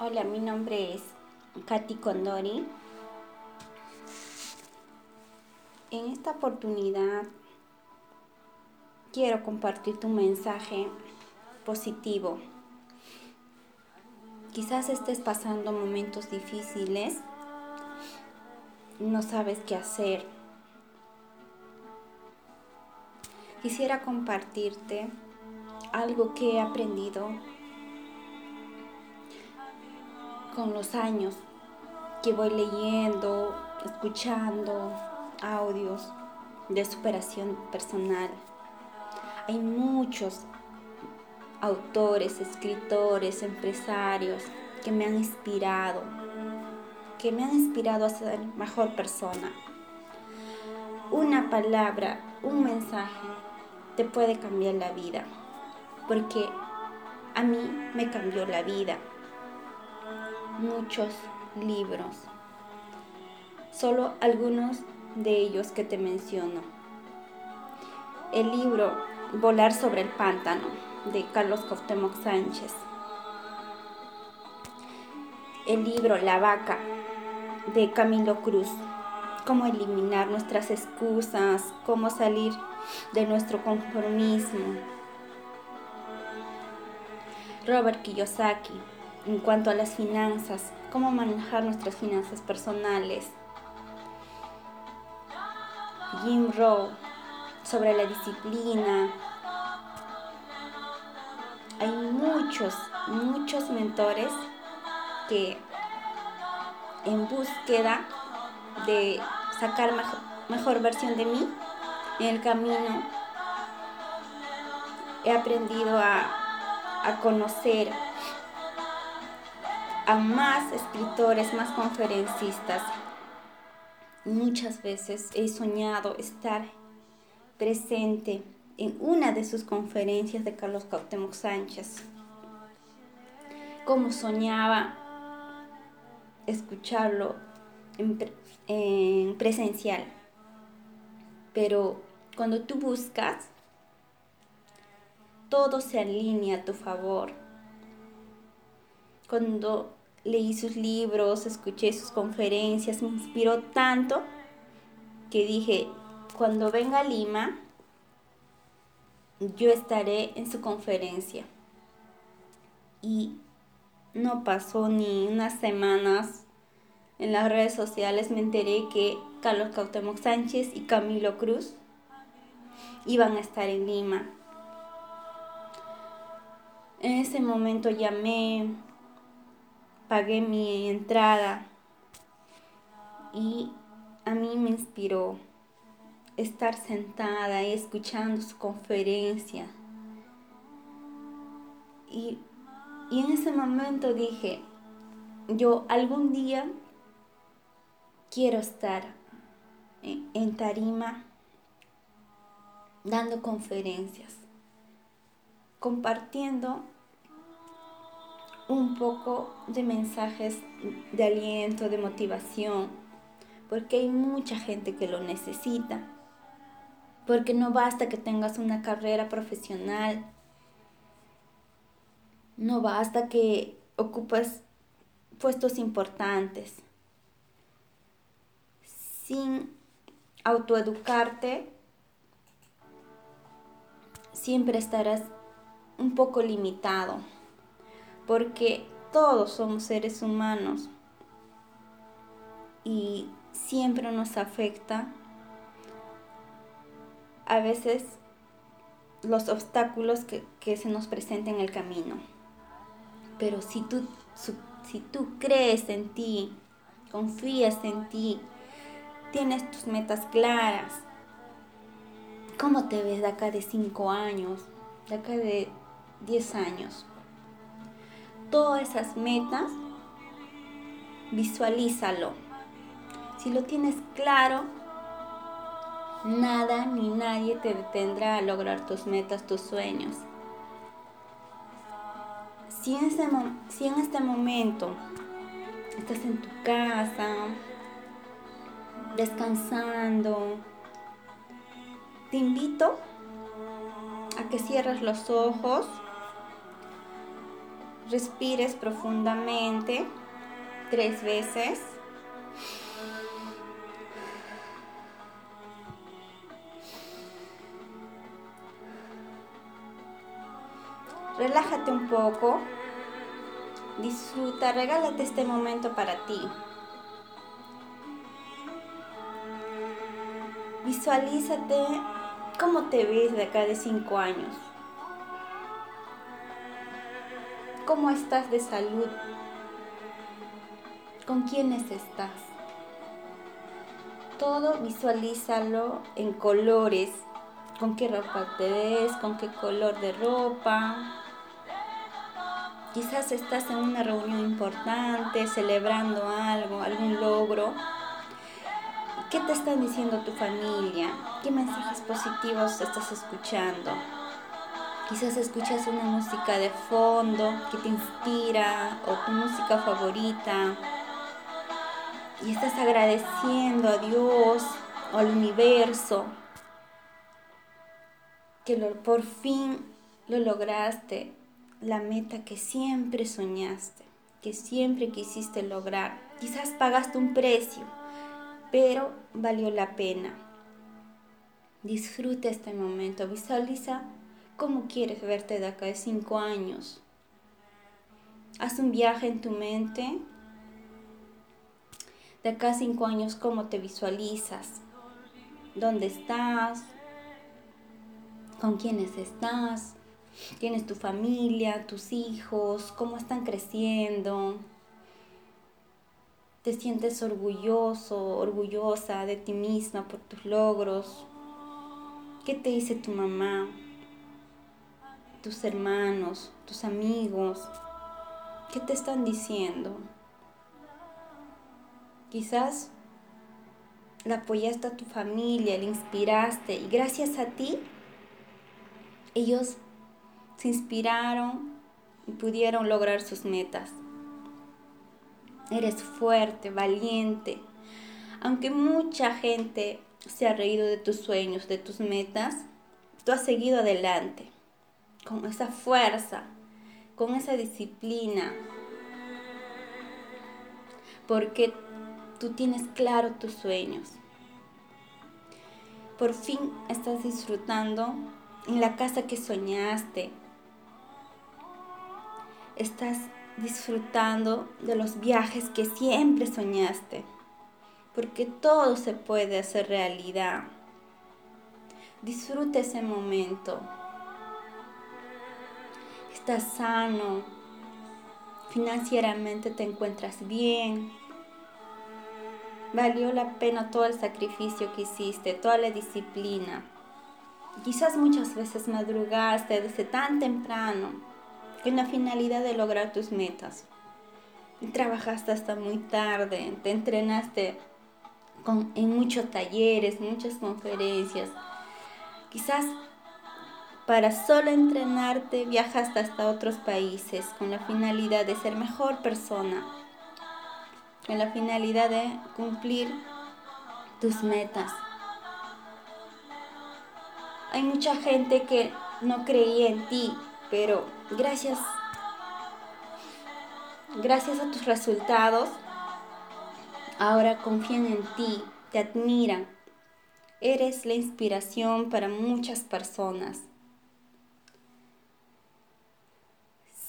Hola, mi nombre es Katy Condori. En esta oportunidad quiero compartir tu mensaje positivo. Quizás estés pasando momentos difíciles, no sabes qué hacer. Quisiera compartirte algo que he aprendido con los años que voy leyendo, escuchando audios de superación personal. Hay muchos autores, escritores, empresarios que me han inspirado, que me han inspirado a ser mejor persona. Una palabra, un mensaje te puede cambiar la vida, porque a mí me cambió la vida muchos libros, solo algunos de ellos que te menciono. El libro Volar sobre el pántano de Carlos Coftemoc Sánchez. El libro La vaca de Camilo Cruz. Cómo eliminar nuestras excusas, cómo salir de nuestro conformismo. Robert Kiyosaki, en cuanto a las finanzas, cómo manejar nuestras finanzas personales. Jim Rowe sobre la disciplina. Hay muchos, muchos mentores que en búsqueda de sacar mejor, mejor versión de mí en el camino he aprendido a, a conocer a más escritores, más conferencistas. Muchas veces he soñado estar presente en una de sus conferencias de Carlos Cuauhtémoc Sánchez. Como soñaba escucharlo en, en presencial. Pero cuando tú buscas, todo se alinea a tu favor cuando leí sus libros, escuché sus conferencias, me inspiró tanto que dije, cuando venga a Lima, yo estaré en su conferencia. Y no pasó ni unas semanas en las redes sociales me enteré que Carlos Cautemoc Sánchez y Camilo Cruz iban a estar en Lima. En ese momento llamé, pagué mi entrada y a mí me inspiró estar sentada y escuchando su conferencia. Y, y en ese momento dije, yo algún día quiero estar en tarima dando conferencias, compartiendo un poco de mensajes de aliento, de motivación, porque hay mucha gente que lo necesita. Porque no basta que tengas una carrera profesional, no basta que ocupes puestos importantes. Sin autoeducarte, siempre estarás un poco limitado porque todos somos seres humanos y siempre nos afecta a veces los obstáculos que, se nos presentan en el camino. Pero si tú, si tú crees en ti, confías en ti, tienes tus metas claras, ¿cómo te ves de acá de 5 años, de acá de 10 años? Todas esas metas, visualízalo. Si lo tienes claro, nada ni nadie te detendrá a lograr tus metas, tus sueños. Si en, este, si en este momento estás en tu casa, descansando, te invito a que cierres los ojos respires profundamente tres veces. Relájate un poco. Disfruta, regálate este momento para ti. Visualízate cómo te ves de acá de cinco años. ¿Cómo estás de salud? ¿Con quiénes estás? Todo visualízalo en colores. ¿Con qué ropa te ves? ¿Con qué color de ropa? Quizás estás en una reunión importante, celebrando algo, algún logro. ¿Qué te están diciendo tu familia? ¿Qué mensajes positivos estás escuchando? Quizás escuchas una música de fondo que te inspira o tu música favorita y estás agradeciendo a Dios o al universo que por fin lo lograste, la meta que siempre soñaste, que siempre quisiste lograr. Quizás pagaste un precio, pero valió la pena. Disfruta este momento, visualiza cómo quieres verte de acá de cinco años. Haz un viaje en tu mente. De acá a cinco años, cómo te visualizas. ¿Dónde estás? ¿Con quiénes estás? ¿Tienes tu familia, tus hijos? ¿Cómo están creciendo? ¿Te sientes orgulloso, orgullosa de ti misma por tus logros? ¿Qué te dice tu mamá? Tus hermanos, tus amigos, ¿qué te están diciendo? Quizás la apoyaste a tu familia, le inspiraste y gracias a ti ellos se inspiraron y pudieron lograr sus metas. Eres fuerte, valiente. Aunque mucha gente se ha reído de tus sueños, de tus metas, tú has seguido adelante con esa fuerza, con esa disciplina, porque tú tienes claro tus sueños. Por fin estás disfrutando en la casa que soñaste. Estás disfrutando de los viajes que siempre soñaste, porque todo se puede hacer realidad. Disfruta ese momento estás sano, financieramente te encuentras bien. Valió la pena todo el sacrificio que hiciste, toda la disciplina. Quizás muchas veces madrugaste desde tan temprano con la finalidad de lograr tus metas. Trabajaste hasta muy tarde, te entrenaste con, en muchos talleres, muchas conferencias. Quizás para solo entrenarte viajas hasta otros países con la finalidad de ser mejor persona, con la finalidad de cumplir tus metas. Hay mucha gente que no creía en ti, pero gracias gracias a tus resultados ahora confían en ti, te admiran. Eres la inspiración para muchas personas.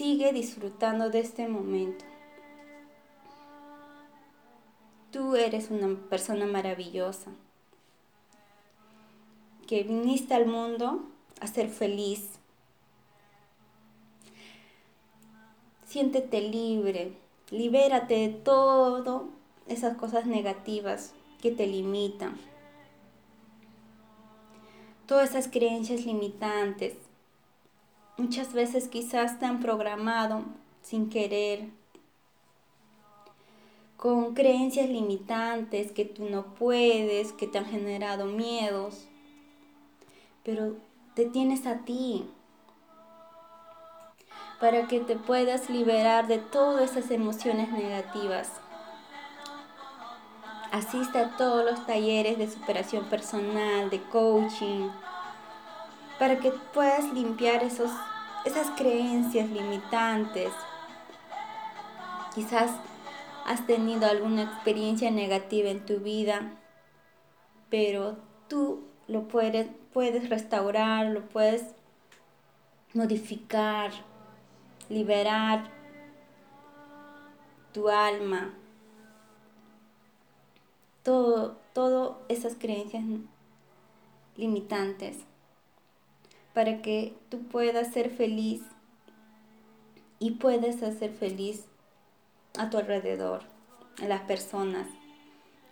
Sigue disfrutando de este momento. Tú eres una persona maravillosa, que viniste al mundo a ser feliz. Siéntete libre, libérate de todo esas cosas negativas que te limitan. Todas esas creencias limitantes Muchas veces quizás te han programado sin querer, con creencias limitantes que tú no puedes, que te han generado miedos, pero te tienes a ti para que te puedas liberar de todas esas emociones negativas. Asiste a todos los talleres de superación personal, de coaching, para que puedas limpiar esos, esas creencias limitantes Quizás has tenido alguna experiencia negativa en tu vida, pero tú lo puedes, puedes restaurar, lo puedes modificar, liberar tu alma. Todo, todo esas creencias limitantes para que tú puedas ser feliz y puedes hacer feliz a tu alrededor, a las personas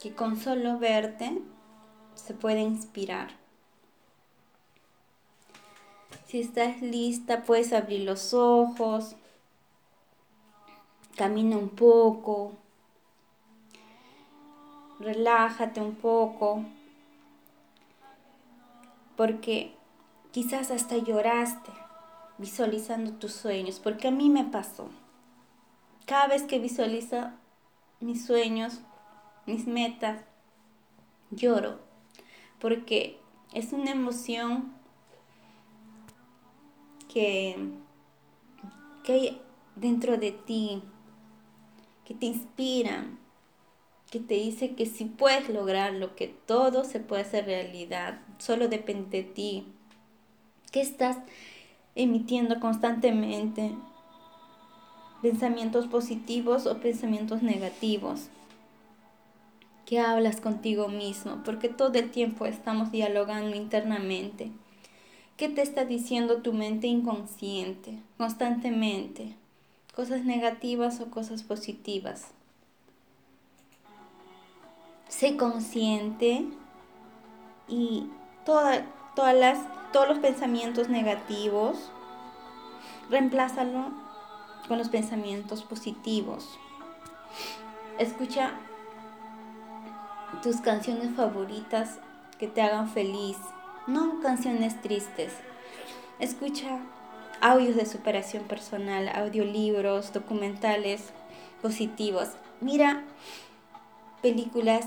que con solo verte se puede inspirar. Si estás lista, puedes abrir los ojos, camina un poco, relájate un poco, porque quizás hasta lloraste visualizando tus sueños, porque a mí me pasó. Cada vez que visualizo mis sueños, mis metas, lloro, porque es una emoción que, que hay dentro de ti, que te inspira, que te dice que si puedes lograrlo, que todo se puede hacer realidad, solo depende de ti. ¿Qué estás emitiendo constantemente? ¿Pensamientos positivos o pensamientos negativos? ¿Qué hablas contigo mismo? Porque todo el tiempo estamos dialogando internamente. ¿Qué te está diciendo tu mente inconsciente constantemente? ¿Cosas negativas o cosas positivas? Sé consciente y todas las, todos los pensamientos negativos, reemplázalo con los pensamientos positivos. Escucha tus canciones favoritas que te hagan feliz no canciones tristes. Escucha audios de superación personal, audiolibros, documentales positivos. Mira películas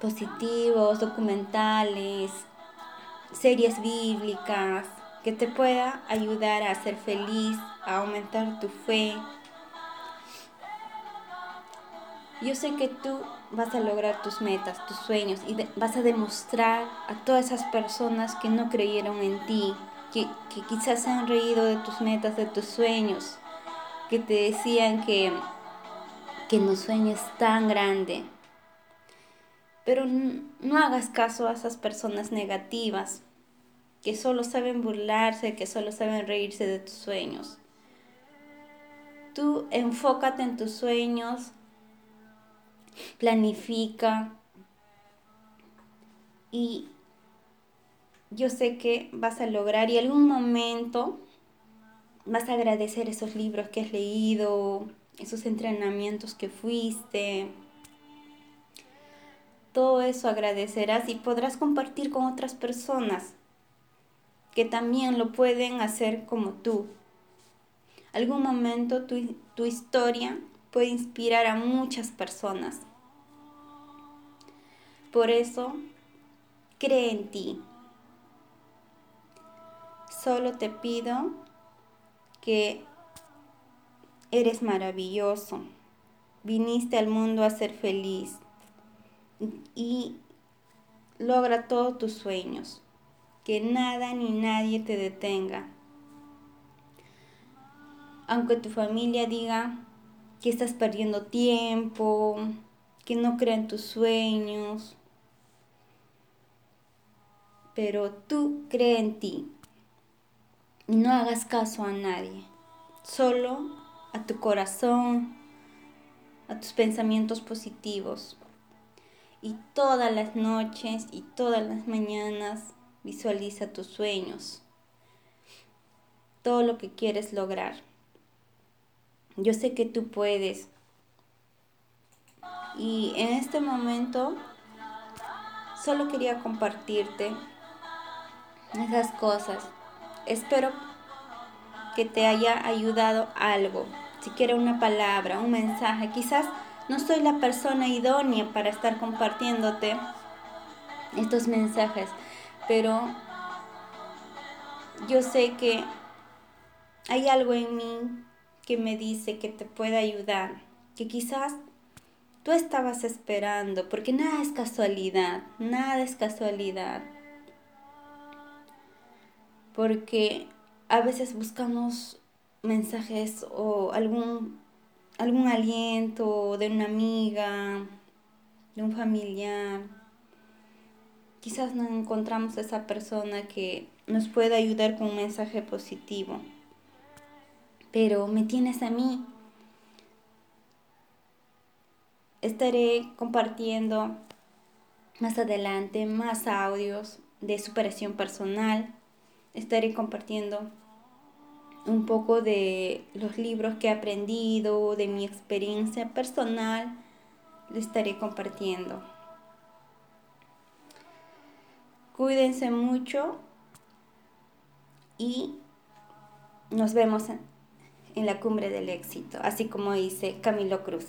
positivos, documentales, series bíblicas que te pueda ayudar a ser feliz, a aumentar tu fe. Yo sé que tú vas a lograr tus metas, tus sueños y vas a demostrar a todas esas personas que no creyeron en ti, que, que quizás se han reído de tus metas, de tus sueños, que te decían que, que no sueñes tan grande. Pero no hagas caso a esas personas negativas que solo saben burlarse, que solo saben reírse de tus sueños. Tú enfócate en tus sueños, planifica y yo sé que vas a lograr y algún momento vas a agradecer esos libros que has leído, esos entrenamientos que fuiste. Todo eso agradecerás y podrás compartir con otras personas que también lo pueden hacer como tú. Algún momento tu, tu historia puede inspirar a muchas personas. Por eso, cree en ti. Solo te pido que eres maravilloso. Viniste al mundo a ser feliz y logra todos tus sueños. Que nada ni nadie te detenga. Aunque tu familia diga que estás perdiendo tiempo, que no crea en tus sueños, pero tú cree en ti y no hagas caso a nadie, solo a tu corazón, a tus pensamientos positivos. Y todas las noches y todas las mañanas visualiza tus sueños, todo lo que quieres lograr. Yo sé que tú puedes. Y en este momento solo quería compartirte esas cosas. Espero que te haya ayudado algo, siquiera una palabra, un mensaje. Quizás no soy la persona idónea para estar compartiéndote estos mensajes, pero yo sé que hay algo en mí que me dice que te puede ayudar, que quizás tú estabas esperando, porque nada es casualidad, nada es casualidad. Porque a veces buscamos mensajes o algún, algún aliento de una amiga, de un familiar. Quizás no encontramos esa persona que nos pueda ayudar con un mensaje positivo. Pero me tienes a mí. Estaré compartiendo más adelante más audios de superación personal. Estaré compartiendo un poco de los libros que he aprendido, de mi experiencia personal, lo estaré compartiendo. Cuídense mucho y nos vemos en la cumbre del éxito, así como dice Camilo Cruz.